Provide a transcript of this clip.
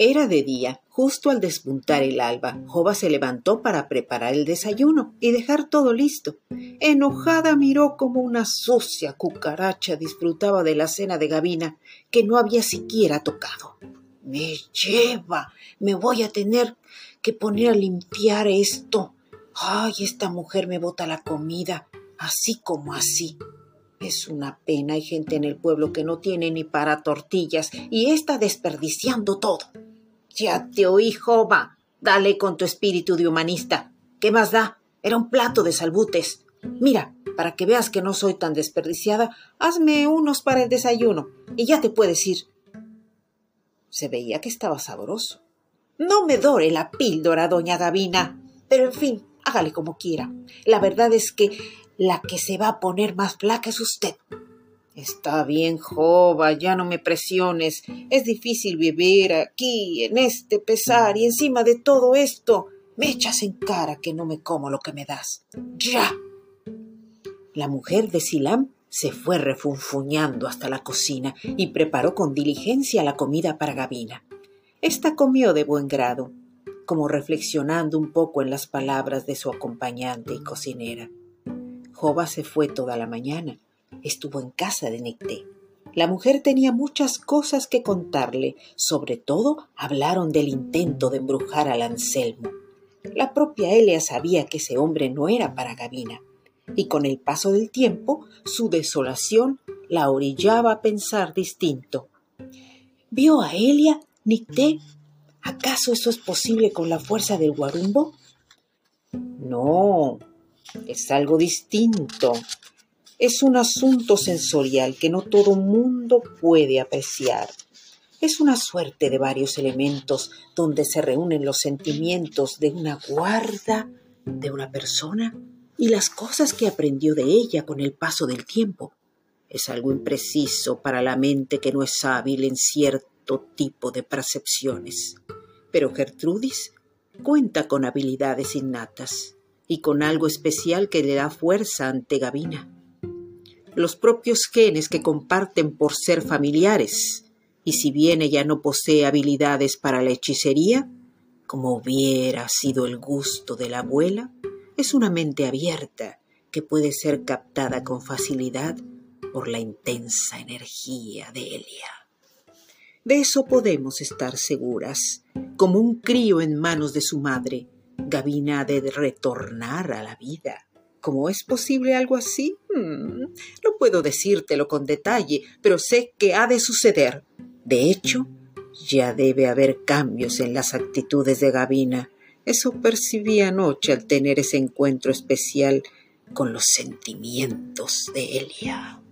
Era de día. Justo al despuntar el alba, Jova se levantó para preparar el desayuno y dejar todo listo. Enojada miró como una sucia cucaracha disfrutaba de la cena de Gavina, que no había siquiera tocado. Me lleva. Me voy a tener que poner a limpiar esto. Ay, esta mujer me bota la comida, así como así. Es una pena, hay gente en el pueblo que no tiene ni para tortillas y está desperdiciando todo. Ya te oí, Jova. Dale con tu espíritu de humanista. ¿Qué más da? Era un plato de salbutes. Mira, para que veas que no soy tan desperdiciada, hazme unos para el desayuno y ya te puedes ir. Se veía que estaba sabroso. No me dore la píldora, doña Gavina. Pero en fin, hágale como quiera. La verdad es que la que se va a poner más flaca es usted. Está bien, Jova, ya no me presiones. Es difícil vivir aquí, en este pesar, y encima de todo esto, me echas en cara que no me como lo que me das. ¡Ya! La mujer de Silam se fue refunfuñando hasta la cocina y preparó con diligencia la comida para Gavina. Esta comió de buen grado, como reflexionando un poco en las palabras de su acompañante y cocinera. Jova se fue toda la mañana estuvo en casa de Nicté. La mujer tenía muchas cosas que contarle, sobre todo hablaron del intento de embrujar al Anselmo. La propia Elia sabía que ese hombre no era para Gavina, y con el paso del tiempo su desolación la orillaba a pensar distinto. ¿Vio a Elia, Nicté? ¿Acaso eso es posible con la fuerza del guarumbo? No, es algo distinto es un asunto sensorial que no todo mundo puede apreciar. Es una suerte de varios elementos donde se reúnen los sentimientos de una guarda, de una persona y las cosas que aprendió de ella con el paso del tiempo. Es algo impreciso para la mente que no es hábil en cierto tipo de percepciones. Pero Gertrudis cuenta con habilidades innatas y con algo especial que le da fuerza ante Gavina los propios genes que comparten por ser familiares, y si bien ella no posee habilidades para la hechicería, como hubiera sido el gusto de la abuela, es una mente abierta que puede ser captada con facilidad por la intensa energía de Elia. De eso podemos estar seguras. Como un crío en manos de su madre, Gavina ha de retornar a la vida. ¿Cómo es posible algo así? Hmm, no puedo decírtelo con detalle, pero sé que ha de suceder. De hecho, ya debe haber cambios en las actitudes de Gavina. Eso percibí anoche al tener ese encuentro especial con los sentimientos de Elia.